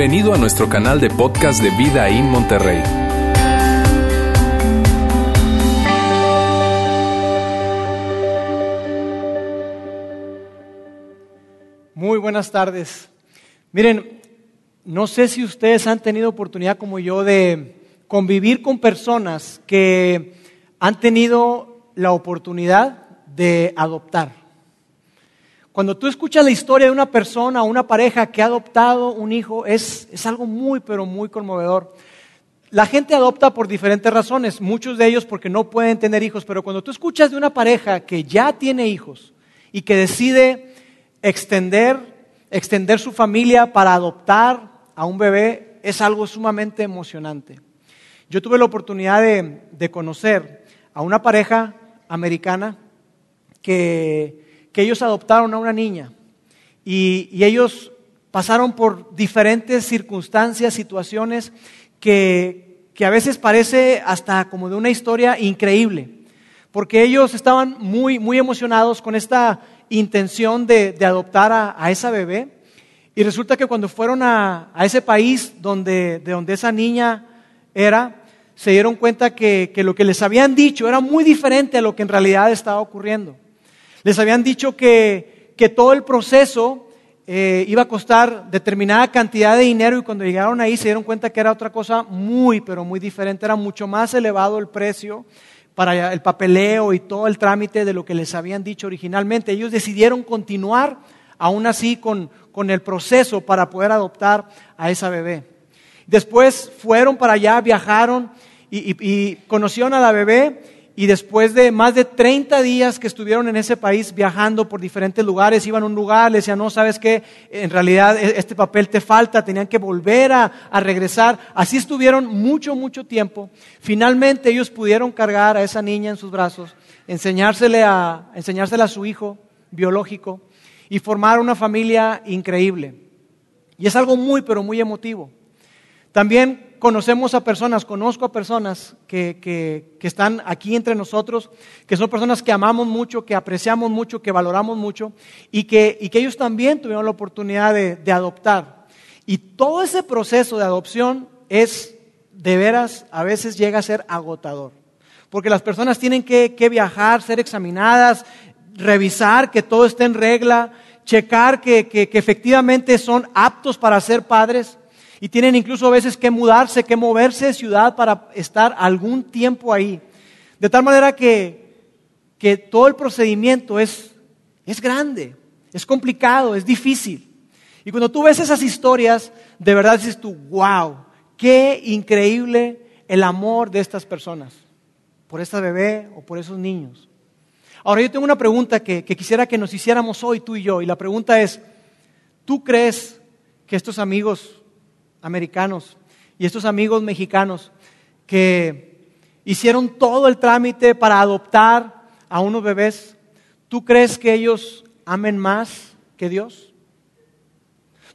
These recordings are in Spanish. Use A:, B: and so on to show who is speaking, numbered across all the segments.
A: Bienvenido a nuestro canal de podcast de Vida en Monterrey.
B: Muy buenas tardes. Miren, no sé si ustedes han tenido oportunidad como yo de convivir con personas que han tenido la oportunidad de adoptar. Cuando tú escuchas la historia de una persona o una pareja que ha adoptado un hijo, es, es algo muy, pero muy conmovedor. La gente adopta por diferentes razones, muchos de ellos porque no pueden tener hijos, pero cuando tú escuchas de una pareja que ya tiene hijos y que decide extender, extender su familia para adoptar a un bebé, es algo sumamente emocionante. Yo tuve la oportunidad de, de conocer a una pareja americana que que ellos adoptaron a una niña. Y, ellos pasaron por diferentes circunstancias, situaciones que, a veces parece hasta como de una historia increíble, porque ellos estaban muy, muy emocionados con esta intención de, adoptar a, esa bebé. Y resulta que cuando fueron a, ese país donde, de donde esa niña era, se dieron cuenta que lo que les habían dicho era muy diferente a lo que en realidad estaba ocurriendo. Les habían dicho que, que todo el proceso eh, iba a costar determinada cantidad de dinero y cuando llegaron ahí se dieron cuenta que era otra cosa muy, pero muy diferente. Era mucho más elevado el precio para el papeleo y todo el trámite de lo que les habían dicho originalmente. Ellos decidieron continuar aún así con, con el proceso para poder adoptar a esa bebé. Después fueron para allá, viajaron y, y conocieron a la bebé y después de más de 30 días que estuvieron en ese país viajando por diferentes lugares, iban a un lugar, le decían, no, sabes qué, en realidad e-, este papel te falta, tenían que volver a, regresar. Así estuvieron mucho, mucho tiempo. Finalmente ellos pudieron cargar a esa niña en sus brazos, a, enseñársela a su hijo biológico y formar una familia increíble. Y es algo muy, pero muy emotivo. También conocemos a personas, conozco a personas que, que, están aquí entre nosotros, que son personas que amamos mucho, que apreciamos mucho, que valoramos mucho y que, y que ellos también tuvieron la oportunidad de, de, adoptar. Y todo ese proceso de adopción es, de veras, a veces llega a ser agotador. Porque las personas tienen que, que viajar, ser examinadas, revisar que todo esté en regla, checar que, que efectivamente son aptos para ser padres y tienen incluso a veces que mudarse, que moverse de ciudad para estar algún tiempo ahí. De tal manera que, que todo el procedimiento es, es grande, es complicado, es difícil. Y cuando tú ves esas historias, de verdad dices tú, wow, qué increíble el amor de estas personas, por esta bebé o por esos niños. Ahora yo tengo una pregunta que, que quisiera que nos hiciéramos hoy tú y yo, y la pregunta es, ¿tú crees que estos amigos americanos y estos amigos mexicanos que hicieron todo el trámite para adoptar a unos bebés, ¿tú crees que ellos amen más que Dios?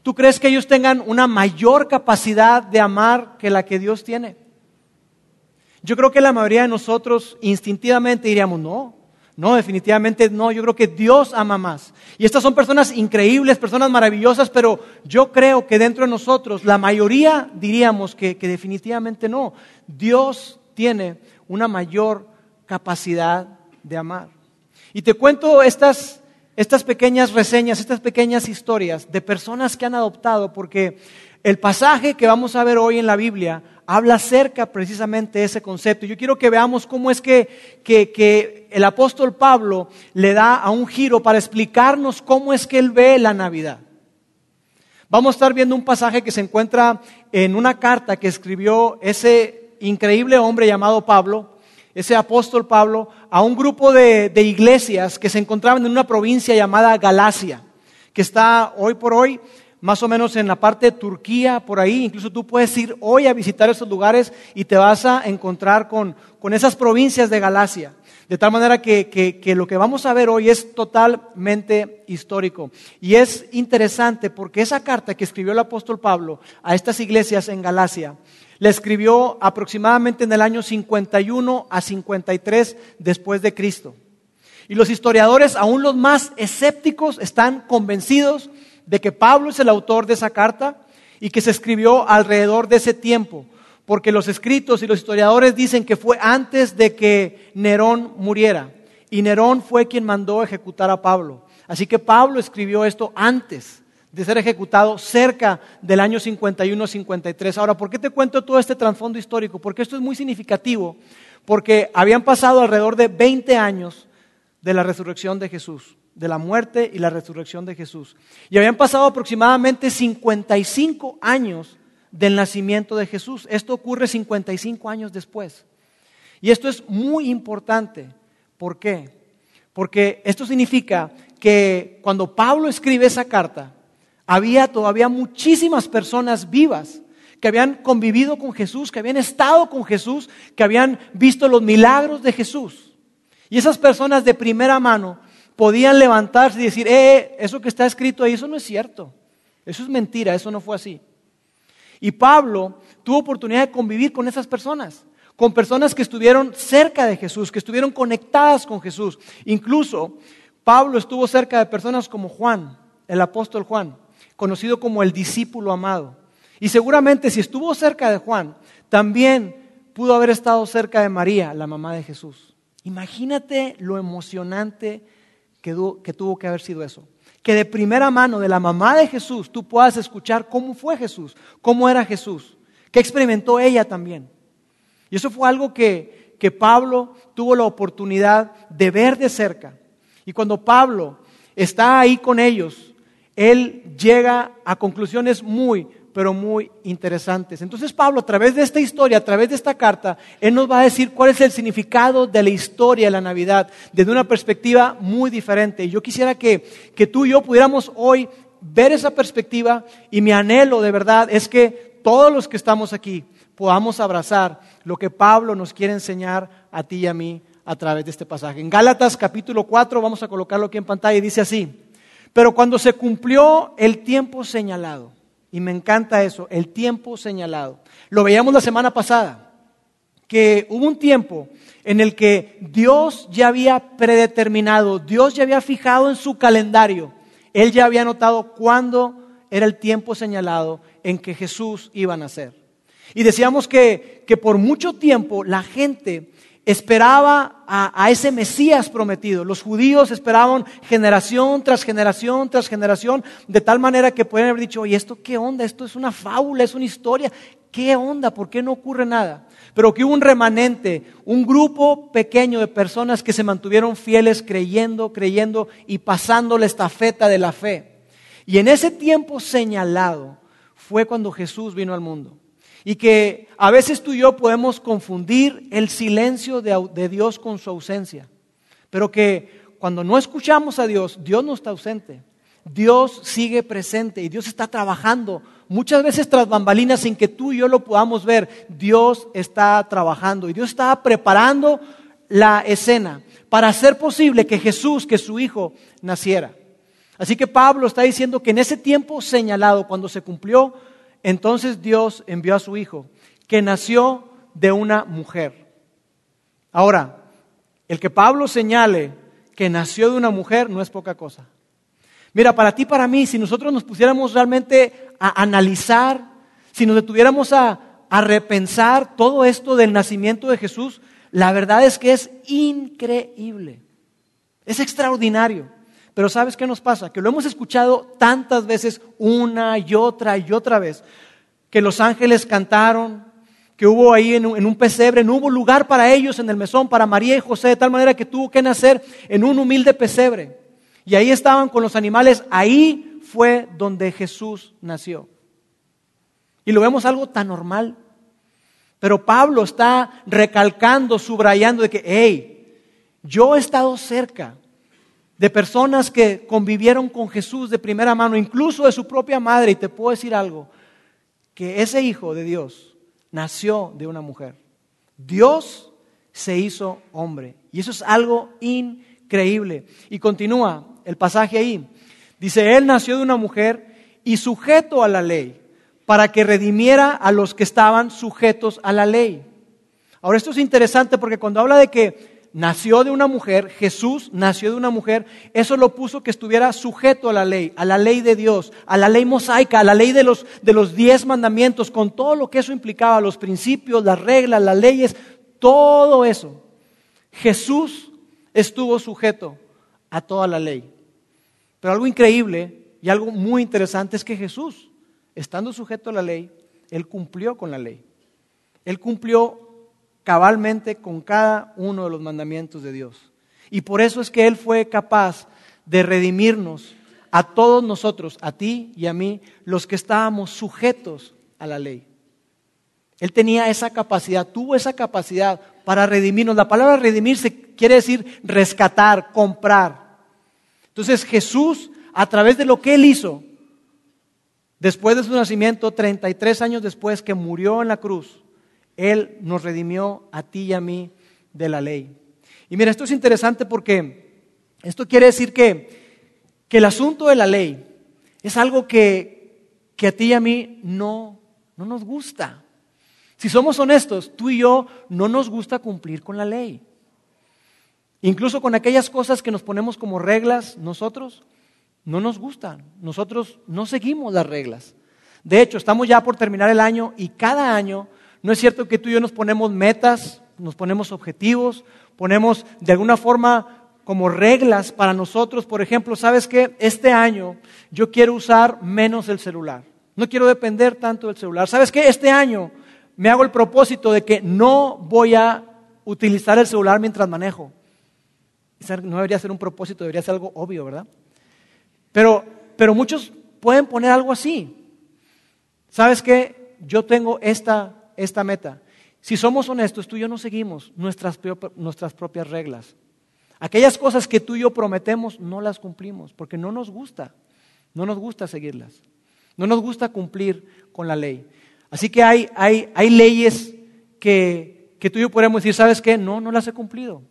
B: ¿Tú crees que ellos tengan una mayor capacidad de amar que la que Dios tiene? Yo creo que la mayoría de nosotros instintivamente diríamos, no, no, definitivamente no. Yo creo que Dios ama más. Y estas son personas increíbles, personas maravillosas, pero yo creo que dentro de nosotros, la mayoría diríamos que, definitivamente no. Dios tiene una mayor capacidad de amar. Y te cuento estas, estas pequeñas reseñas, estas pequeñas historias de personas que han adoptado, porque el pasaje que vamos a ver hoy en la Biblia habla acerca precisamente de ese concepto. Yo quiero que veamos cómo es que, que, el apóstol Pablo le da a un giro para explicarnos cómo es que él ve la Navidad. Vamos a estar viendo un pasaje que se encuentra en una carta que escribió ese increíble hombre llamado Pablo, ese apóstol Pablo, a un grupo de, de iglesias que se encontraban en una provincia llamada Galacia, que está hoy por hoy más o menos en la parte de Turquía, por ahí. Incluso tú puedes ir hoy a visitar esos lugares y te vas a encontrar con, esas provincias de Galacia. De tal manera que, que, lo que vamos a ver hoy es totalmente histórico. Y es interesante porque esa carta que escribió el apóstol Pablo a estas iglesias en Galacia, la escribió aproximadamente en el año 51 a 53 después de Cristo. Y los historiadores, aún los más escépticos, están convencidos de que Pablo es el autor de esa carta y que se escribió alrededor de ese tiempo, porque los escritos y los historiadores dicen que fue antes de que Nerón muriera. Y Nerón fue quien mandó ejecutar a Pablo. Así que Pablo escribió esto antes de ser ejecutado cerca del año 51-53. Ahora, ¿por qué te cuento todo este trasfondo histórico? Porque esto es muy significativo, porque habían pasado alrededor de 20 años de la resurrección de Jesús, de la muerte y la resurrección de Jesús. Y habían pasado aproximadamente 55 años del nacimiento de Jesús. Esto ocurre 55 años después. Y esto es muy importante. ¿Por qué? Porque esto significa que cuando Pablo escribe esa carta, había todavía muchísimas personas vivas que habían convivido con Jesús, que habían estado con Jesús, que habían visto los milagros de Jesús. Y esas personas de primera mano podían levantarse y decir, eh, eso que está escrito ahí, eso no es cierto. Eso es mentira, eso no fue así. Y Pablo tuvo oportunidad de convivir con esas personas, con personas que estuvieron cerca de Jesús, que estuvieron conectadas con Jesús. Incluso Pablo estuvo cerca de personas como Juan, el apóstol Juan, conocido como el discípulo amado. Y seguramente si estuvo cerca de Juan, también pudo haber estado cerca de María, la mamá de Jesús. Imagínate lo emocionante que, tuvo que haber sido eso. Que de primera mano de la mamá de Jesús tú puedas escuchar cómo fue Jesús, cómo era Jesús, qué experimentó ella también. Y eso fue algo que, que Pablo tuvo la oportunidad de ver de cerca. Y cuando Pablo está ahí con ellos, él llega a conclusiones muy, pero muy interesantes. Entonces Pablo, a través de esta historia, a través de esta carta, él nos va a decir cuál es el significado de la historia de la Navidad desde una perspectiva muy diferente. Y yo quisiera que, que tú y yo pudiéramos hoy ver esa perspectiva y mi anhelo de verdad es que todos los que estamos aquí podamos abrazar lo que Pablo nos quiere enseñar a ti y a mí a través de este pasaje. En Gálatas capítulo 4, vamos a colocarlo aquí en pantalla, y dice así, pero cuando se cumplió el tiempo señalado, y me encanta eso, el tiempo señalado, lo veíamos la semana pasada, que hubo un tiempo en el que Dios ya había predeterminado, Dios ya había fijado en su calendario, Él ya había notado cuándo era el tiempo señalado en que Jesús iba a nacer. Y decíamos que, que por mucho tiempo la gente esperaba a, ese Mesías prometido. Los judíos esperaban generación tras generación tras generación, de tal manera que pueden haber dicho, oye, ¿esto qué onda? Esto es una fábula, es una historia. ¿Qué onda? ¿Por qué no ocurre nada? Pero que hubo un remanente, un grupo pequeño de personas que se mantuvieron fieles creyendo, creyendo y pasando la estafeta de la fe. Y en ese tiempo señalado fue cuando Jesús vino al mundo. Y que a veces tú y yo podemos confundir el silencio de, Dios con su ausencia. Pero que cuando no escuchamos a Dios, Dios no está ausente. Dios sigue presente y Dios está trabajando. Muchas veces tras bambalinas sin que tú y yo lo podamos ver, Dios está trabajando y Dios está preparando la escena para hacer posible que Jesús, que su Hijo, naciera. Así que Pablo está diciendo que en ese tiempo señalado, cuando se cumplió, entonces Dios envió a su Hijo, que nació de una mujer. Ahora, el que Pablo señale que nació de una mujer no es poca cosa. Mira, para ti, para mí, si nosotros nos pusiéramos realmente a analizar, si nos detuviéramos a, a repensar todo esto del nacimiento de Jesús, la verdad es que es increíble, es extraordinario. Pero ¿sabes qué nos pasa? Que lo hemos escuchado tantas veces, una y otra y otra vez, que los ángeles cantaron, que hubo ahí en un, pesebre, no hubo lugar para ellos en el mesón, para María y José, de tal manera que tuvo que nacer en un humilde pesebre. Y ahí estaban con los animales, ahí fue donde Jesús nació. Y lo vemos algo tan normal. Pero Pablo está recalcando, subrayando de que, hey, yo he estado cerca de personas que convivieron con Jesús de primera mano, incluso de su propia madre, y te puedo decir algo, que ese hijo de Dios nació de una mujer. Dios se hizo hombre. Y eso es algo increíble. Y continúa el pasaje ahí. Dice, Él nació de una mujer y sujeto a la ley, para que redimiera a los que estaban sujetos a la ley. Ahora esto es interesante porque cuando habla de que nació de una mujer, Jesús nació de una mujer, eso lo puso que estuviera sujeto a la ley, a la ley de Dios, a la ley mosaica, a la ley de los, de los diez mandamientos, con todo lo que eso implicaba, los principios, las reglas, las leyes, todo eso. Jesús estuvo sujeto a toda la ley. Pero algo increíble y algo muy interesante es que Jesús, estando sujeto a la ley, él cumplió con la ley. Él cumplió cabalmente con cada uno de los mandamientos de Dios. Y por eso es que Él fue capaz de redimirnos a todos nosotros, a ti y a mí, los que estábamos sujetos a la ley. Él tenía esa capacidad, tuvo esa capacidad para redimirnos. La palabra redimirse quiere decir rescatar, comprar. Entonces Jesús, a través de lo que Él hizo, después de su nacimiento, 33 años después que murió en la cruz, él nos redimió a ti y a mí de la ley. Y mira, esto es interesante porque esto quiere decir que, que el asunto de la ley es algo que, que a ti y a mí no, no nos gusta. Si somos honestos, tú y yo no nos gusta cumplir con la ley. Incluso con aquellas cosas que nos ponemos como reglas, nosotros no nos gustan. Nosotros no seguimos las reglas. De hecho, estamos ya por terminar el año y cada año no es cierto que tú y yo nos ponemos metas, nos ponemos objetivos, ponemos de alguna forma como reglas para nosotros. Por ejemplo, ¿sabes qué? Este año yo quiero usar menos el celular. No quiero depender tanto del celular. ¿Sabes qué? Este año me hago el propósito de que no voy a utilizar el celular mientras manejo. No debería ser un propósito, debería ser algo obvio, ¿verdad? Pero, pero muchos pueden poner algo así. ¿Sabes qué? Yo tengo esta esta meta. Si somos honestos, tú y yo no seguimos nuestras, nuestras propias reglas. Aquellas cosas que tú y yo prometemos no las cumplimos porque no nos gusta, no nos gusta seguirlas, no nos gusta cumplir con la ley. Así que hay, hay, hay leyes que, que, tú y yo podemos decir, ¿sabes qué? No, no las he cumplido.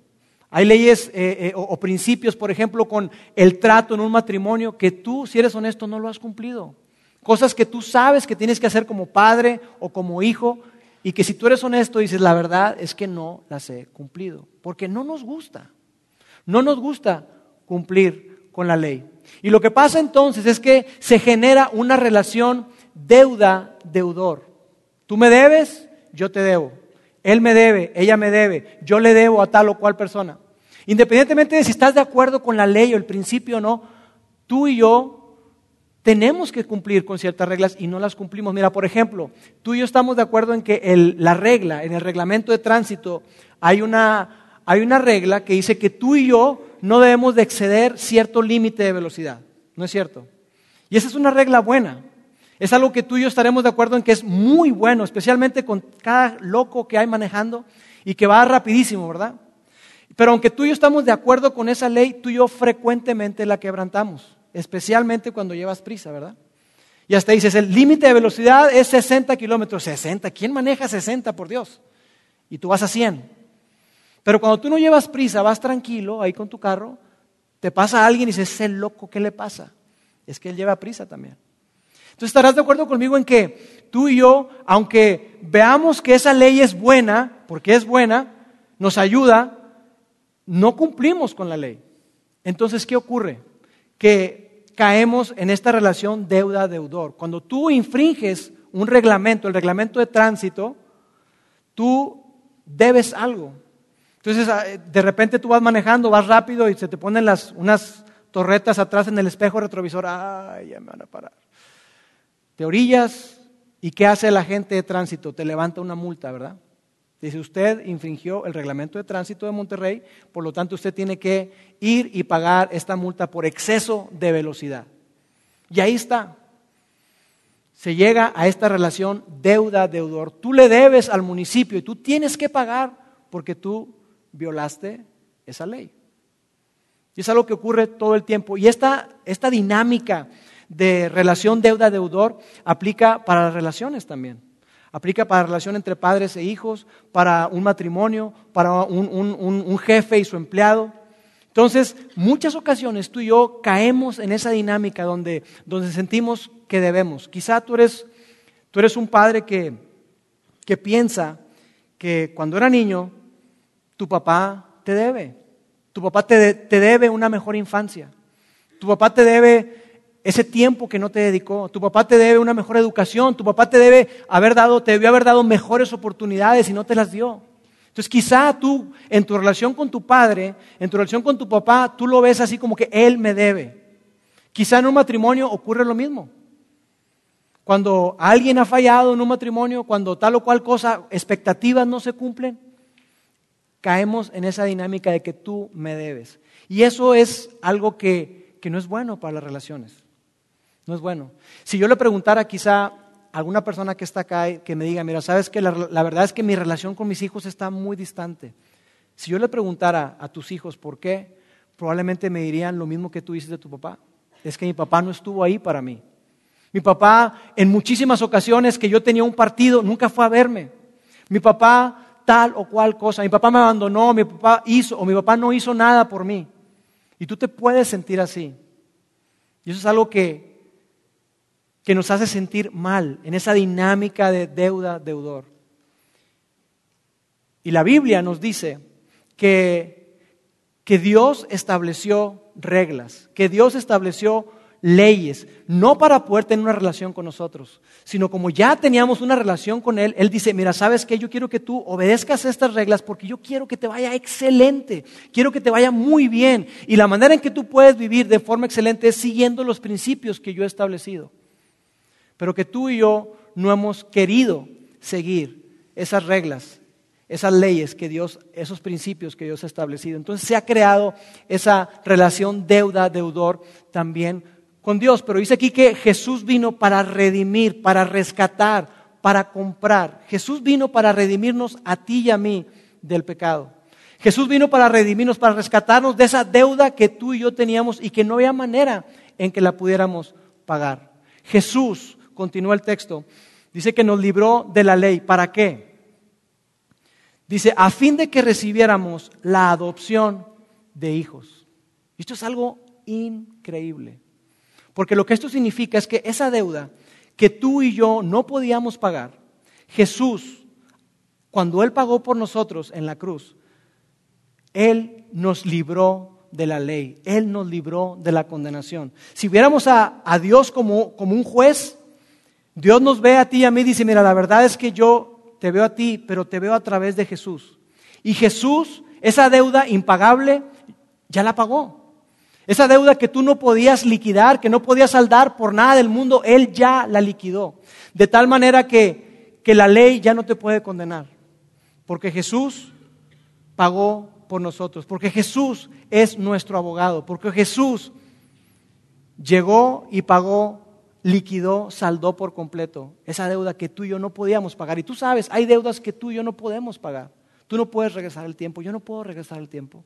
B: Hay leyes eh, eh, o, o principios, por ejemplo, con el trato en un matrimonio que tú, si eres honesto, no lo has cumplido. Cosas que tú sabes que tienes que hacer como padre o como hijo, y que si tú eres honesto dices, la verdad es que no las he cumplido, porque no nos gusta, no nos gusta cumplir con la ley. Y lo que pasa entonces es que se genera una relación deuda-deudor. Tú me debes, yo te debo. Él me debe, ella me debe, yo le debo a tal o cual persona. Independientemente de si estás de acuerdo con la ley o el principio o no, tú y yo tenemos que cumplir con ciertas reglas y no las cumplimos. Mira, por ejemplo, tú y yo estamos de acuerdo en que la regla, en el reglamento de tránsito, hay una, hay una regla que dice que tú y yo no debemos de exceder cierto límite de velocidad. ¿No es cierto? Y esa es una regla buena. Es algo que tú y yo estaremos de acuerdo en que es muy bueno, especialmente con cada loco que hay manejando y que va rapidísimo, ¿verdad? Pero aunque tú y yo estamos de acuerdo con esa ley, tú y yo frecuentemente la quebrantamos especialmente cuando llevas prisa, ¿verdad? Y hasta dices, el límite de velocidad es 60 kilómetros. 60, ¿quién maneja 60, por Dios? Y tú vas a 100. Pero cuando tú no llevas prisa, vas tranquilo ahí con tu carro, te pasa alguien y dices, ese loco, ¿qué le pasa? Es que él lleva prisa también. Entonces estarás de acuerdo conmigo en que tú y yo, aunque veamos que esa ley es buena, porque es buena, nos ayuda, no cumplimos con la ley. Entonces, ¿qué ocurre? Que caemos en esta relación deuda-deudor. Cuando tú infringes un reglamento, el reglamento de tránsito, tú debes algo. Entonces, ah, de repente tú vas manejando, vas rápido y se te ponen las, unas torretas atrás en el espejo retrovisor. Ay, ya me van a parar. Te orillas y ¿qué hace la gente de tránsito? Te levanta una multa, ¿verdad? Dice, usted infringió el reglamento de tránsito de Monterrey, por lo tanto usted tiene que ir y pagar esta multa por exceso de velocidad. Y ahí está. Se llega a esta relación deuda-deudor. Tú le debes al municipio y tú tienes que pagar porque tú violaste esa ley. Y es algo que ocurre todo el tiempo. Y esta, esta dinámica de relación deuda-deudor aplica para las relaciones también. Aplica para la relación entre padres e hijos, para un matrimonio, para un, jefe y su empleado. Entonces, muchas ocasiones tú y yo caemos en esa dinámica donde, donde sentimos que debemos. Quizá tú eres, tú eres un padre que, que piensa que cuando era niño, tu papá te debe. Tu papá te, te debe una mejor infancia. Tu papá te debe ese tiempo que no te dedicó. Tu papá te debe una mejor educación. Tu papá te debe haber dado, te debió haber dado mejores oportunidades y no te las dio. Entonces quizá tú en tu relación con tu padre, en tu relación con tu papá, tú lo ves así como que él me debe. Quizá en un matrimonio ocurre lo mismo. Cuando alguien ha fallado en un matrimonio, cuando tal o cual cosa, expectativas no se cumplen, caemos en esa dinámica de que tú me debes. Y eso es algo que, que no es bueno para las relaciones. No es bueno. Si yo le preguntara quizá alguna persona que está acá que me diga, mira, sabes que la, verdad es que mi relación con mis hijos está muy distante. Si yo le preguntara a tus hijos por qué, probablemente me dirían lo mismo que tú dices de tu papá. Es que mi papá no estuvo ahí para mí. Mi papá, en muchísimas ocasiones que yo tenía un partido, nunca fue a verme. Mi papá, tal o cual cosa. Mi papá me abandonó, mi papá hizo, o mi papá no hizo nada por mí. Y tú te puedes sentir así. Y eso es algo que que nos hace sentir mal en esa dinámica de deuda-deudor. Y la Biblia nos dice que, que Dios estableció reglas, que Dios estableció leyes, no para poder tener una relación con nosotros, sino como ya teníamos una relación con Él, Él dice, mira, ¿sabes qué? Yo quiero que tú obedezcas estas reglas porque yo quiero que te vaya excelente, quiero que te vaya muy bien. Y la manera en que tú puedes vivir de forma excelente es siguiendo los principios que yo he establecido pero que tú y yo no hemos querido seguir esas reglas, esas leyes que Dios, esos principios que Dios ha establecido. Entonces se ha creado esa relación deuda-deudor también con Dios. Pero dice aquí que Jesús vino para redimir, para rescatar, para comprar. Jesús vino para redimirnos a ti y a mí del pecado. Jesús vino para redimirnos, para rescatarnos de esa deuda que tú y yo teníamos y que no había manera en que la pudiéramos pagar. Jesús continúa el texto, dice que nos libró de la ley. ¿Para qué? Dice, a fin de que recibiéramos la adopción de hijos. Esto es algo increíble. Porque lo que esto significa es que esa deuda que tú y yo no podíamos pagar, Jesús, cuando Él pagó por nosotros en la cruz, Él nos libró de la ley, Él nos libró de la condenación. Si viéramos a, Dios como un juez, Dios nos ve a ti y a mí y dice, mira, la verdad es que yo te veo a ti, pero te veo a través de Jesús. Y Jesús, esa deuda impagable, ya la pagó. Esa deuda que tú no podías liquidar, que no podías saldar por nada del mundo, Él ya la liquidó. De tal manera que, que la ley ya no te puede condenar. Porque Jesús pagó por nosotros. Porque Jesús es nuestro abogado. Porque Jesús llegó y pagó liquidó, saldó por completo esa deuda que tú y yo no podíamos pagar. Y tú sabes, hay deudas que tú y yo no podemos pagar. Tú no puedes regresar el tiempo, yo no puedo regresar el tiempo.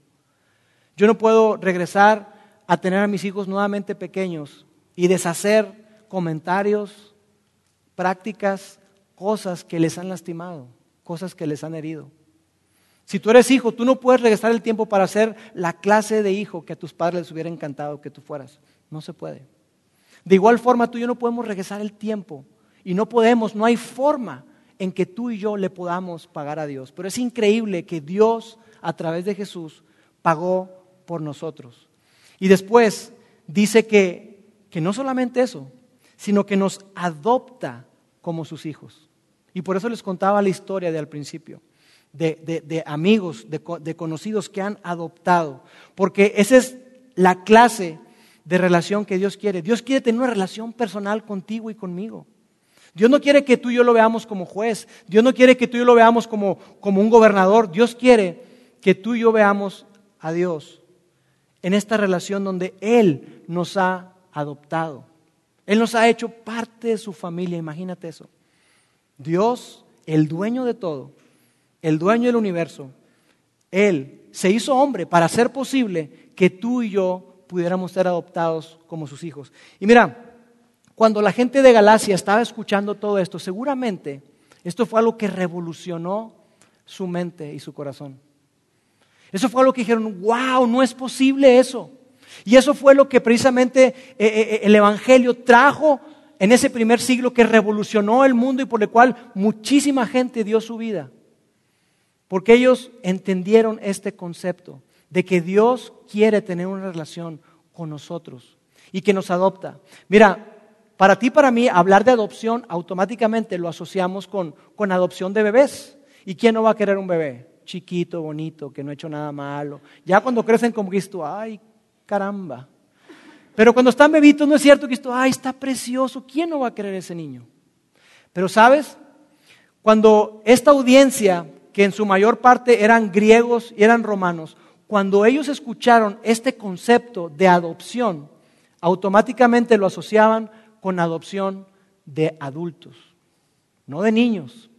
B: Yo no puedo regresar a tener a mis hijos nuevamente pequeños y deshacer comentarios, prácticas, cosas que les han lastimado, cosas que les han herido. Si tú eres hijo, tú no puedes regresar el tiempo para ser la clase de hijo que a tus padres les hubiera encantado que tú fueras. No se puede. De igual forma, tú y yo no podemos regresar el tiempo y no podemos, no hay forma en que tú y yo le podamos pagar a Dios. Pero es increíble que Dios, a través de Jesús, pagó por nosotros. Y después dice que, que no solamente eso, sino que nos adopta como sus hijos. Y por eso les contaba la historia de al principio, de, de amigos, de, de conocidos que han adoptado. Porque esa es la clase de relación que Dios quiere. Dios quiere tener una relación personal contigo y conmigo. Dios no quiere que tú y yo lo veamos como juez. Dios no quiere que tú y yo lo veamos como, como un gobernador. Dios quiere que tú y yo veamos a Dios en esta relación donde Él nos ha adoptado. Él nos ha hecho parte de su familia, imagínate eso. Dios, el dueño de todo, el dueño del universo, Él se hizo hombre para hacer posible que tú y yo pudiéramos ser adoptados como sus hijos. Y mira, cuando la gente de Galacia estaba escuchando todo esto, seguramente esto fue algo que revolucionó su mente y su corazón. Eso fue algo que dijeron, wow, no es posible eso. Y eso fue lo que precisamente eh, eh, eh, el Evangelio trajo en ese primer siglo que revolucionó el mundo y por el cual muchísima gente dio su vida. Porque ellos entendieron este concepto de que Dios quiere tener una relación con nosotros y que nos adopta. Mira, para ti, para mí, hablar de adopción automáticamente lo asociamos con, con adopción de bebés. ¿Y quién no va a querer un bebé? Chiquito, bonito, que no ha hecho nada malo. Ya cuando crecen como Cristo, ay, caramba. Pero cuando están bebitos no es cierto que esto, ay, está precioso. ¿Quién no va a querer ese niño? Pero sabes, cuando esta audiencia, que en su mayor parte eran griegos y eran romanos, cuando ellos escucharon este concepto de adopción, automáticamente lo asociaban con adopción de adultos, no de niños.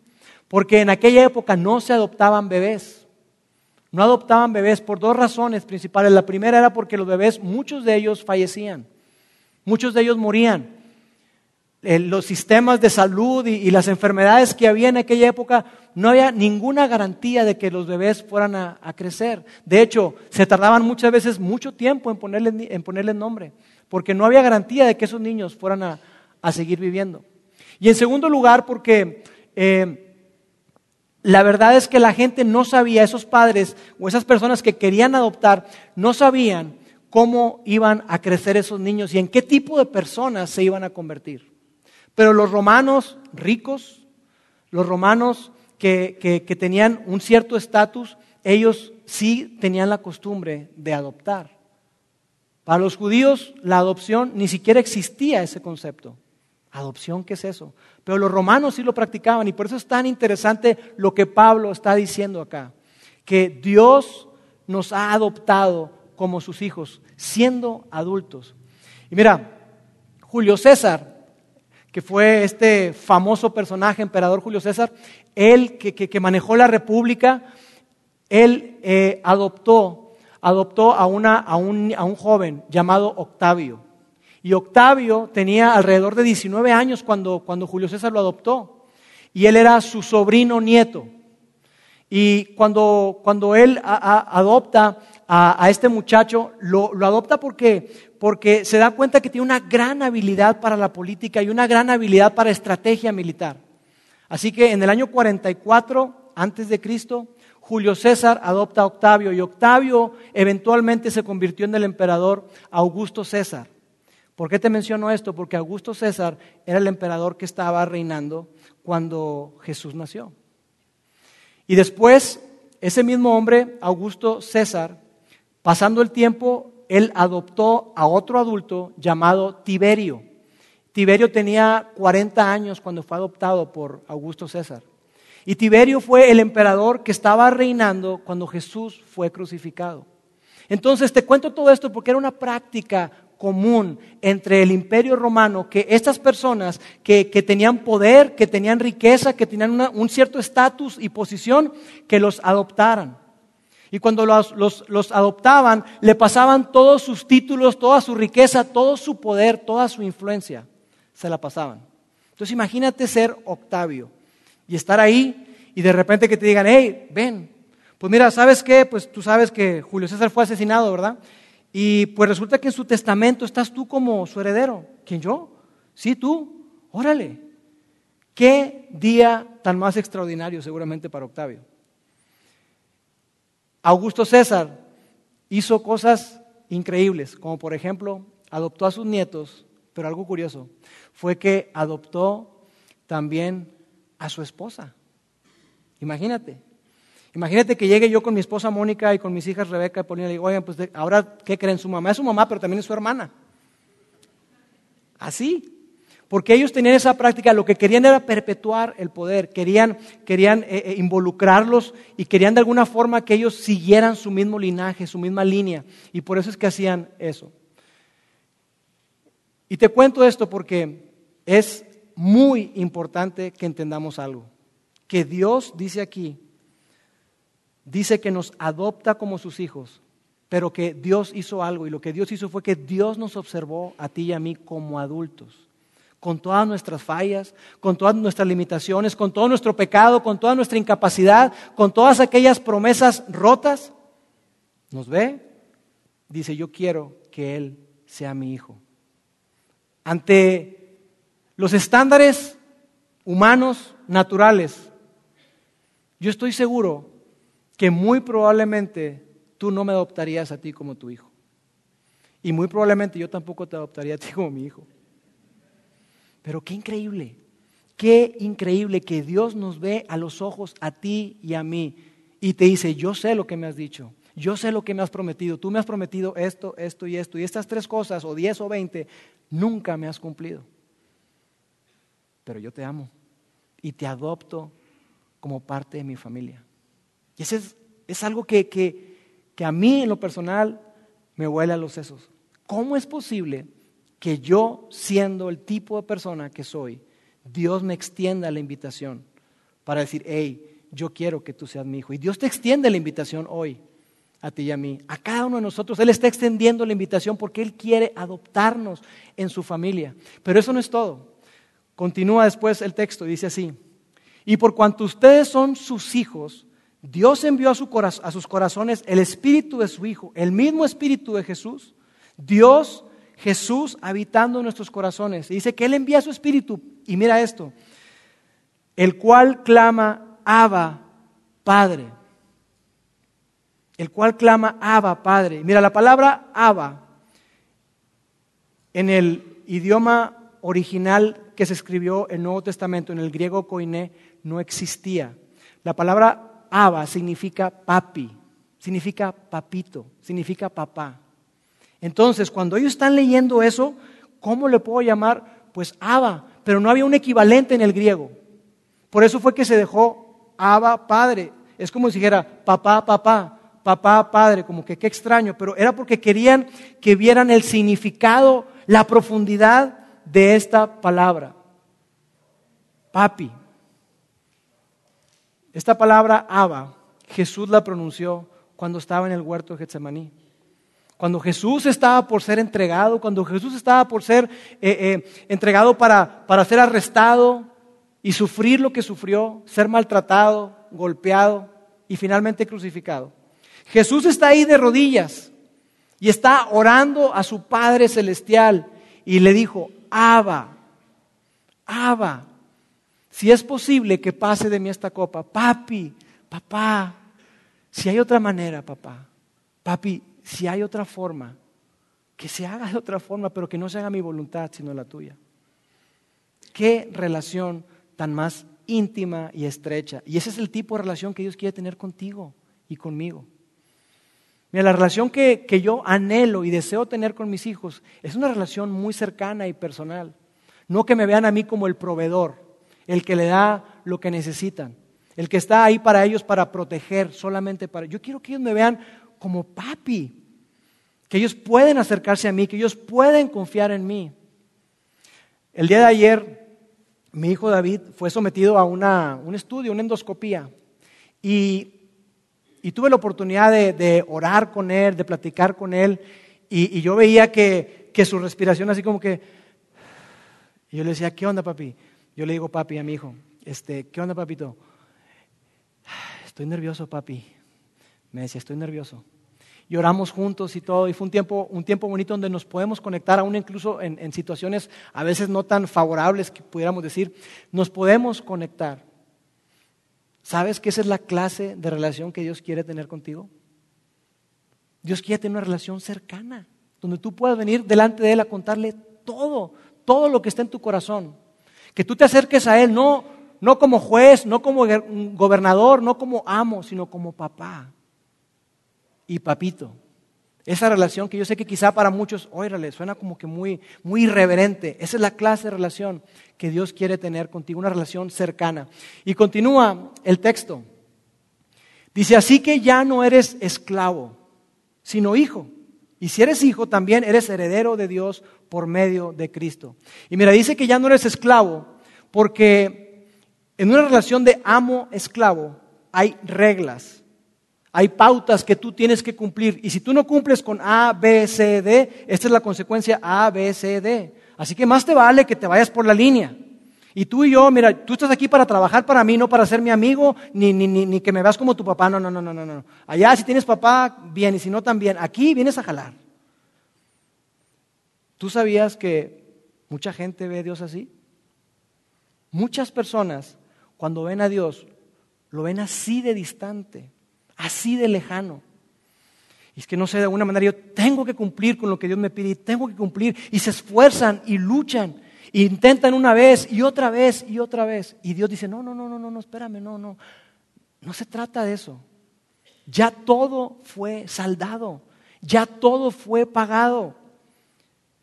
B: Porque en aquella época no se adoptaban bebés. No adoptaban bebés por dos razones principales. La primera era porque los bebés, muchos de ellos fallecían, muchos de ellos morían. Los sistemas de salud y, las enfermedades que había en aquella época, no había ninguna garantía de que los bebés fueran a, crecer. De hecho, se tardaban muchas veces mucho tiempo en ponerle, en ponerle nombre porque no había garantía de que esos niños fueran a, seguir viviendo. Y en segundo lugar, porque eh, la verdad es que la gente no sabía, esos padres o esas personas que querían adoptar, no sabían cómo iban a crecer esos niños y en qué tipo de personas se iban a convertir. Pero los romanos ricos, los romanos que, que tenían un cierto estatus, ellos sí tenían la costumbre de adoptar. Para los judíos la adopción ni siquiera existía ese concepto. ¿Adopción qué es eso? Pero los romanos sí lo practicaban y por eso es tan interesante lo que Pablo está diciendo acá, que Dios nos ha adoptado como sus hijos, siendo adultos. Y mira, Julio César, que fue este famoso personaje, emperador Julio César, él que, manejó la república, él eh, adoptó adoptó a, un, joven llamado Octavio. Y Octavio tenía alrededor de 19 años cuando, Julio César lo adoptó. Y él era su sobrino nieto. Y cuando, él adopta a, este muchacho, lo, adopta porque, porque se da cuenta que tiene una gran habilidad para la política y una gran habilidad para estrategia militar. Así que en el año 44 antes de Cristo, Julio César adopta a Octavio y Octavio eventualmente se convirtió en el emperador Augusto César. ¿Por qué te menciono esto? Porque Augusto César era el emperador que estaba reinando cuando Jesús nació. Y después, ese mismo hombre, Augusto César, pasando el tiempo, él adoptó a otro adulto llamado Tiberio. Tiberio tenía 40 años cuando fue adoptado por Augusto César. Y Tiberio fue el emperador que estaba reinando cuando Jesús fue crucificado. Entonces te cuento todo esto porque era una práctica común entre el imperio romano que estas personas que, tenían poder, que tenían riqueza, que tenían un cierto estatus y posición, que los adoptaran. Y cuando los, adoptaban, le pasaban todos sus títulos, toda su riqueza, todo su poder, toda su influencia. Se la pasaban. Entonces imagínate ser Octavio y estar ahí y de repente que te digan, hey, ven. Pues mira, ¿sabes qué? Pues tú sabes que Julio César fue asesinado, ¿verdad? Y pues resulta que en su testamento estás tú como su heredero. ¿Quién yo? Sí, tú. Órale. Qué día tan más extraordinario seguramente para Octavio. Augusto César hizo cosas increíbles, como por ejemplo, adoptó a sus nietos, pero algo curioso fue que adoptó también a su esposa. Imagínate. Imagínate que llegue yo con mi esposa Mónica y con mis hijas Rebeca y Paulina y digo, oigan, pues ahora, ¿qué creen? Su mamá es su mamá, pero también es su hermana. Así. Porque ellos tenían esa práctica, lo que querían era perpetuar el poder, querían, querían eh, eh, involucrarlos y querían de alguna forma que ellos siguieran su mismo linaje, su misma línea. Y por eso es que hacían eso. Y te cuento esto porque es muy importante que entendamos algo. Que Dios dice aquí, dice que nos adopta como sus hijos, pero que Dios hizo algo y lo que Dios hizo fue que Dios nos observó a ti y a mí como adultos, con todas nuestras fallas, con todas nuestras limitaciones, con todo nuestro pecado, con toda nuestra incapacidad, con todas aquellas promesas rotas. Nos ve, dice, yo quiero que Él sea mi hijo. Ante los estándares humanos naturales, yo estoy seguro que muy probablemente tú no me adoptarías a ti como tu hijo. Y muy probablemente yo tampoco te adoptaría a ti como mi hijo. Pero qué increíble, qué increíble que Dios nos ve a los ojos a ti y a mí y te dice, yo sé lo que me has dicho, yo sé lo que me has prometido, tú me has prometido esto, esto y esto, y estas tres cosas, o diez o veinte, nunca me has cumplido. Pero yo te amo y te adopto como parte de mi familia. Y ese es, algo que, que a mí en lo personal me huele a los sesos. ¿Cómo es posible que yo, siendo el tipo de persona que soy, Dios me extienda la invitación para decir, hey, yo quiero que tú seas mi hijo? Y Dios te extiende la invitación hoy a ti y a mí, a cada uno de nosotros. Él está extendiendo la invitación porque Él quiere adoptarnos en su familia. Pero eso no es todo. Continúa después el texto dice así, y por cuanto ustedes son sus hijos, Dios envió a, sus corazones el espíritu de su Hijo, el mismo espíritu de Jesús. Dios, Jesús habitando en nuestros corazones. Y dice que Él envía su espíritu. Y mira esto, el cual clama, Abba, Padre. El cual clama, Abba, Padre. Mira, la palabra Abba en el idioma original que se escribió el Nuevo Testamento, en el griego koiné, no existía. La palabra Abba significa papi, significa papito, significa papá. Entonces, cuando ellos están leyendo eso, ¿cómo le puedo llamar? Pues Abba, pero no había un equivalente en el griego. Por eso fue que se dejó Abba, padre. Es como si dijera papá, papá, papá, padre, como que qué extraño, pero era porque querían que vieran el significado, la profundidad de esta palabra. Papi. Esta palabra Abba, Jesús la pronunció cuando estaba en el huerto de Getsemaní. Cuando Jesús estaba por ser entregado, cuando Jesús estaba por ser eh, eh, entregado para, para ser arrestado y sufrir lo que sufrió, ser maltratado, golpeado y finalmente crucificado. Jesús está ahí de rodillas y está orando a su Padre Celestial y le dijo, Abba, Abba, si es posible que pase de mí esta copa, papi, papá, si hay otra manera, papá, papi, si hay otra forma, que se haga de otra forma, pero que no se haga mi voluntad, sino la tuya. Qué relación tan más íntima y estrecha. Y ese es el tipo de relación que Dios quiere tener contigo y conmigo. Mira, la relación que, que, yo anhelo y deseo tener con mis hijos es una relación muy cercana y personal. No que me vean a mí como el proveedor, el que le da lo que necesitan, el que está ahí para ellos para proteger, solamente para... Yo quiero que ellos me vean como papi, que ellos pueden acercarse a mí, que ellos pueden confiar en mí. El día de ayer, mi hijo David fue sometido a una, un estudio, una endoscopía, y, tuve la oportunidad de, orar con él, de platicar con él, y, yo veía que, que su respiración así como que... Y yo le decía, ¿qué onda, papi? Yo le digo, papi, a mi hijo, este, ¿qué onda, papito? Estoy nervioso, papi. Me decía, estoy nervioso. Y oramos juntos y todo, y fue un tiempo, un tiempo bonito donde nos podemos conectar, aún incluso en, en situaciones a veces no tan favorables que pudiéramos decir, nos podemos conectar. ¿Sabes que esa es la clase de relación que Dios quiere tener contigo? Dios quiere tener una relación cercana, donde tú puedas venir delante de Él a contarle todo, todo lo que está en tu corazón. Que tú te acerques a Él no, no como juez, no como gobernador, no como amo, sino como papá y papito. Esa relación que yo sé que quizá para muchos, órale, suena como que muy, muy irreverente. Esa es la clase de relación que Dios quiere tener contigo, una relación cercana. Y continúa el texto. Dice, así que ya no eres esclavo, sino hijo. Y si eres hijo, también eres heredero de Dios por medio de Cristo. Y mira, dice que ya no eres esclavo, porque en una relación de amo-esclavo hay reglas, hay pautas que tú tienes que cumplir. Y si tú no cumples con A, B, C, D, esta es la consecuencia A, B, C, D. Así que más te vale que te vayas por la línea. Y tú y yo, mira, tú estás aquí para trabajar para mí, no para ser mi amigo, ni, ni, ni, ni que me veas como tu papá. No, no, no, no, no. Allá si tienes papá, bien, y si no, también. Aquí vienes a jalar. ¿Tú sabías que mucha gente ve a Dios así? Muchas personas, cuando ven a Dios, lo ven así de distante, así de lejano. Y es que no sé, de alguna manera yo tengo que cumplir con lo que Dios me pide y tengo que cumplir. Y se esfuerzan y luchan. E intentan una vez y otra vez y otra vez. Y Dios dice, no, no, no, no, no, no, espérame, no, no. No se trata de eso. Ya todo fue saldado. Ya todo fue pagado.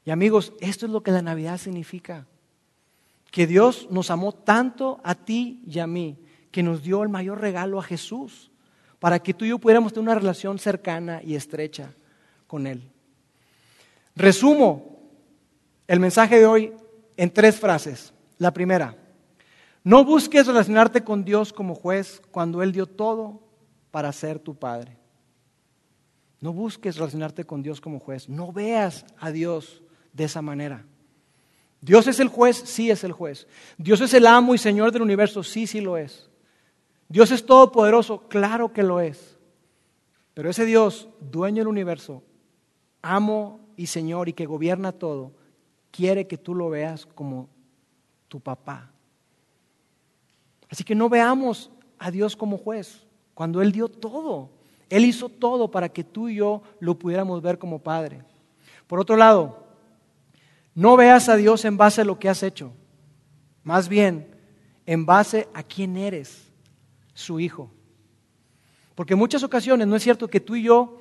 B: Y amigos, esto es lo que la Navidad significa. Que Dios nos amó tanto a ti y a mí, que nos dio el mayor regalo a Jesús para que tú y yo pudiéramos tener una relación cercana y estrecha con Él. Resumo el mensaje de hoy en tres frases. La primera, no busques relacionarte con Dios como juez cuando Él dio todo para ser tu Padre. No busques relacionarte con Dios como juez. No veas a Dios de esa manera. Dios es el juez, sí es el juez. Dios es el amo y Señor del universo, sí, sí lo es. Dios es todopoderoso, claro que lo es. Pero ese Dios, dueño del universo, amo y Señor y que gobierna todo, quiere que tú lo veas como tu papá. Así que no veamos a Dios como juez, cuando Él dio todo. Él hizo todo para que tú y yo lo pudiéramos ver como Padre. Por otro lado, no veas a Dios en base a lo que has hecho, más bien en base a quién eres su Hijo. Porque en muchas ocasiones no es cierto que tú y yo,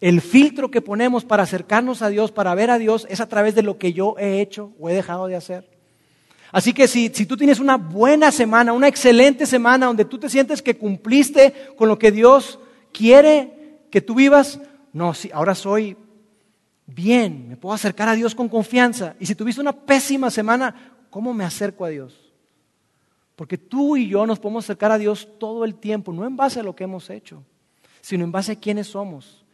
B: el filtro que ponemos para acercarnos a Dios, para ver a Dios, es a través de lo que yo he hecho o he dejado de hacer. Así que si, si tú tienes una buena semana, una excelente semana donde tú te sientes que cumpliste con lo que Dios quiere que tú vivas, no, si ahora soy bien, me puedo acercar a Dios con confianza. Y si tuviste una pésima semana, ¿cómo me acerco a Dios? Porque tú y yo nos podemos acercar a Dios todo el tiempo, no en base a lo que hemos hecho, sino en base a quiénes somos.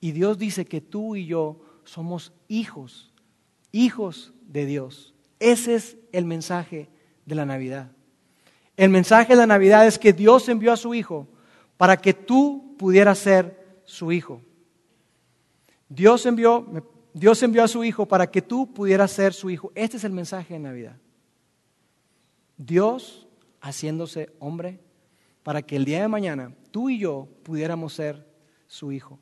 B: Y Dios dice que tú y yo somos hijos, hijos de Dios. Ese es el mensaje de la Navidad. El mensaje de la Navidad es que Dios envió a su Hijo para que tú pudieras ser su Hijo. Dios envió, Dios envió a su Hijo para que tú pudieras ser su Hijo. Este es el mensaje de Navidad. Dios haciéndose hombre para que el día de mañana tú y yo pudiéramos ser su hijo.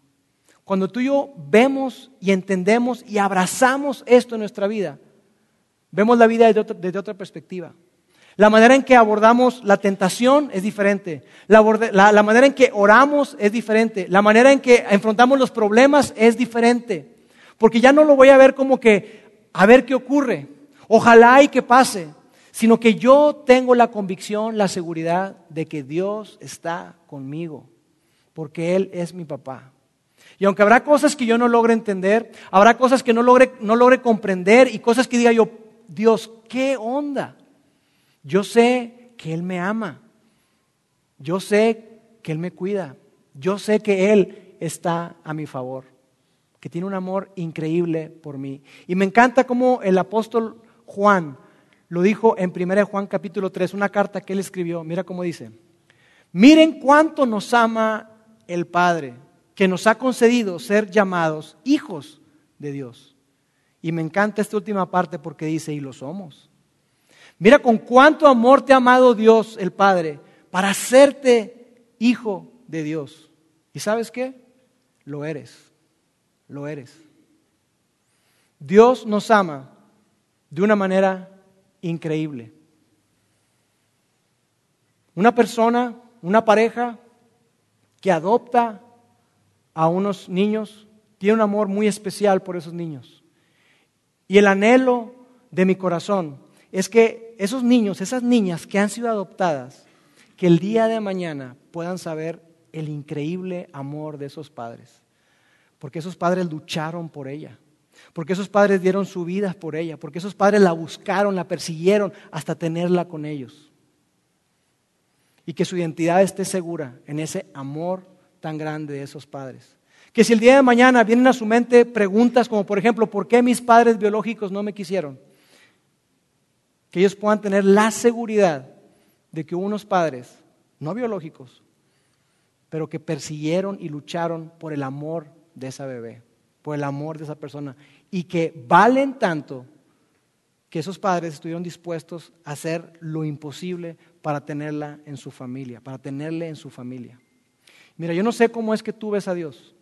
B: Cuando tú y yo vemos y entendemos y abrazamos esto en nuestra vida, vemos la vida desde otra, perspectiva. La manera en que abordamos la tentación es diferente. La, la, manera en que oramos es diferente. La manera en que enfrentamos los problemas es diferente. Porque ya no lo voy a ver como que a ver qué ocurre. Ojalá y que pase sino que yo tengo la convicción, la seguridad de que Dios está conmigo, porque Él es mi papá. Y aunque habrá cosas que yo no logre entender, habrá cosas que no logre, no logre comprender y cosas que diga yo, Dios, ¿qué onda? Yo sé que Él me ama, yo sé que Él me cuida, yo sé que Él está a mi favor, que tiene un amor increíble por mí. Y me encanta cómo el apóstol Juan, lo dijo en 1 Juan capítulo 3, una carta que él escribió. Mira cómo dice. Miren cuánto nos ama el Padre, que nos ha concedido ser llamados hijos de Dios. Y me encanta esta última parte porque dice, y lo somos. Mira con cuánto amor te ha amado Dios, el Padre, para hacerte hijo de Dios. ¿Y sabes qué? Lo eres, lo eres. Dios nos ama de una manera increíble. Una persona, una pareja que adopta a unos niños, tiene un amor muy especial por esos niños. Y el anhelo de mi corazón es que esos niños, esas niñas que han sido adoptadas, que el día de mañana puedan saber el increíble amor de esos padres. Porque esos padres lucharon por ella porque esos padres dieron su vida por ella, porque esos padres la buscaron, la persiguieron hasta tenerla con ellos. Y que su identidad esté segura en ese amor tan grande de esos padres. Que si el día de mañana vienen a su mente preguntas como por ejemplo, ¿por qué mis padres biológicos no me quisieron? Que ellos puedan tener la seguridad de que hubo unos padres, no biológicos, pero que persiguieron y lucharon por el amor de esa bebé, por el amor de esa persona y que valen tanto que esos padres estuvieron dispuestos a hacer lo imposible para tenerla en su familia, para tenerle en su familia. Mira, yo no sé cómo es que tú ves a Dios.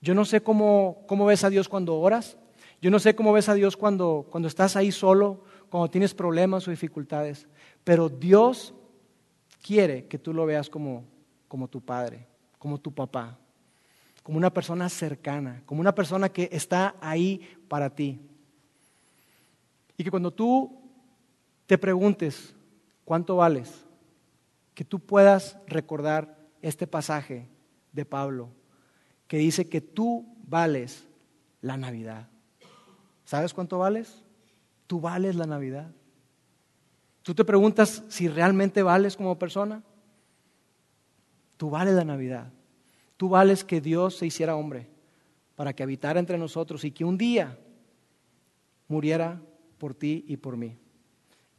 B: Yo no sé cómo, cómo ves a Dios cuando oras. Yo no sé cómo ves a Dios cuando, cuando estás ahí solo, cuando tienes problemas o dificultades. Pero Dios quiere que tú lo veas como, como tu padre, como tu papá, como una persona cercana, como una persona que está ahí para ti. Y que cuando tú te preguntes cuánto vales, que tú puedas recordar este pasaje de Pablo que dice que tú vales la Navidad. ¿Sabes cuánto vales? Tú vales la Navidad. Tú te preguntas si realmente vales como persona. Tú vales la Navidad. Tú vales que Dios se hiciera hombre para que habitara entre nosotros y que un día muriera por ti y por mí.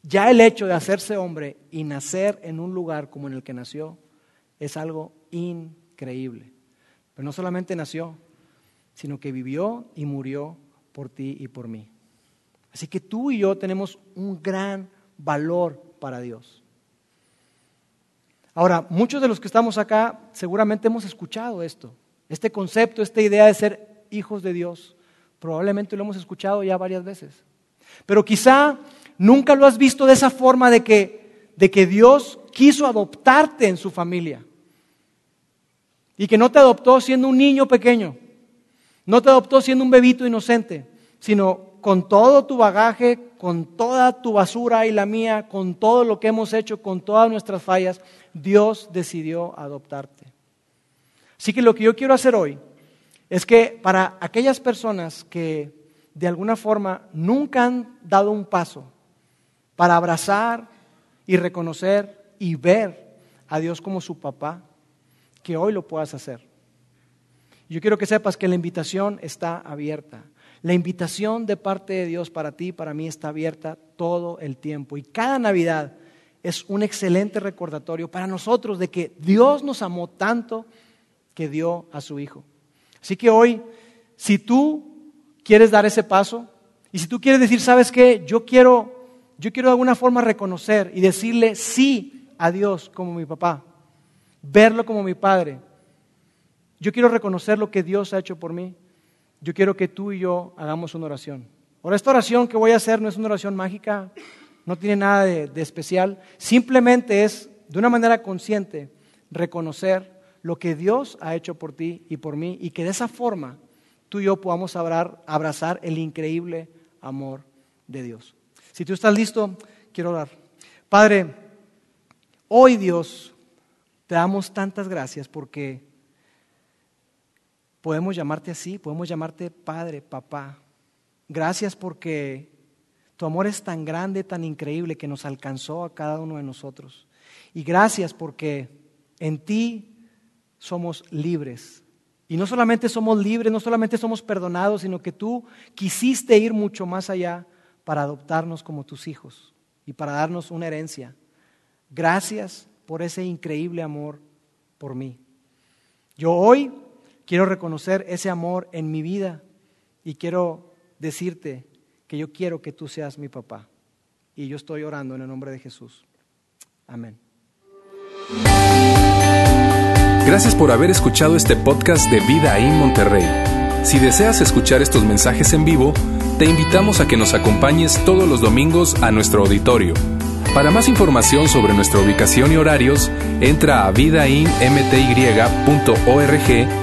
B: Ya el hecho de hacerse hombre y nacer en un lugar como en el que nació es algo increíble. Pero no solamente nació, sino que vivió y murió por ti y por mí. Así que tú y yo tenemos un gran valor para Dios. Ahora, muchos de los que estamos acá seguramente hemos escuchado esto, este concepto, esta idea de ser hijos de Dios. Probablemente lo hemos escuchado ya varias veces. Pero quizá nunca lo has visto de esa forma de que, de que Dios quiso adoptarte en su familia. Y que no te adoptó siendo un niño pequeño, no te adoptó siendo un bebito inocente, sino con todo tu bagaje, con toda tu basura y la mía, con todo lo que hemos hecho, con todas nuestras fallas, Dios decidió adoptarte. Así que lo que yo quiero hacer hoy es que para aquellas personas que de alguna forma nunca han dado un paso para abrazar y reconocer y ver a Dios como su papá, que hoy lo puedas hacer. Yo quiero que sepas que la invitación está abierta. La invitación de parte de Dios para ti y para mí está abierta todo el tiempo. Y cada Navidad es un excelente recordatorio para nosotros de que Dios nos amó tanto que dio a su Hijo. Así que hoy, si tú quieres dar ese paso y si tú quieres decir, ¿sabes qué? Yo quiero, yo quiero de alguna forma reconocer y decirle sí a Dios como mi papá verlo como mi Padre. Yo quiero reconocer lo que Dios ha hecho por mí. Yo quiero que tú y yo hagamos una oración. Ahora, esta oración que voy a hacer no es una oración mágica, no tiene nada de, especial. Simplemente es, de una manera consciente, reconocer lo que Dios ha hecho por ti y por mí y que de esa forma tú y yo podamos abrazar el increíble amor de Dios. Si tú estás listo, quiero orar. Padre, hoy Dios, te damos tantas gracias porque podemos llamarte así, podemos llamarte Padre, Papá. Gracias porque tu amor es tan grande, tan increíble que nos alcanzó a cada uno de nosotros. Y gracias porque en ti somos libres. Y no solamente somos libres, no solamente somos perdonados, sino que tú quisiste ir mucho más allá para adoptarnos como tus hijos y para darnos una herencia. Gracias por ese increíble amor por mí. Yo hoy quiero reconocer ese amor en mi vida y quiero decirte que yo quiero que tú seas mi papá. Y yo estoy orando en el nombre de Jesús. Amén.
A: Gracias por haber escuchado este podcast de Vida en Monterrey. Si deseas escuchar estos mensajes en vivo, te invitamos a que nos acompañes todos los domingos a nuestro auditorio para más información sobre nuestra ubicación y horarios, entra a vidainmty.org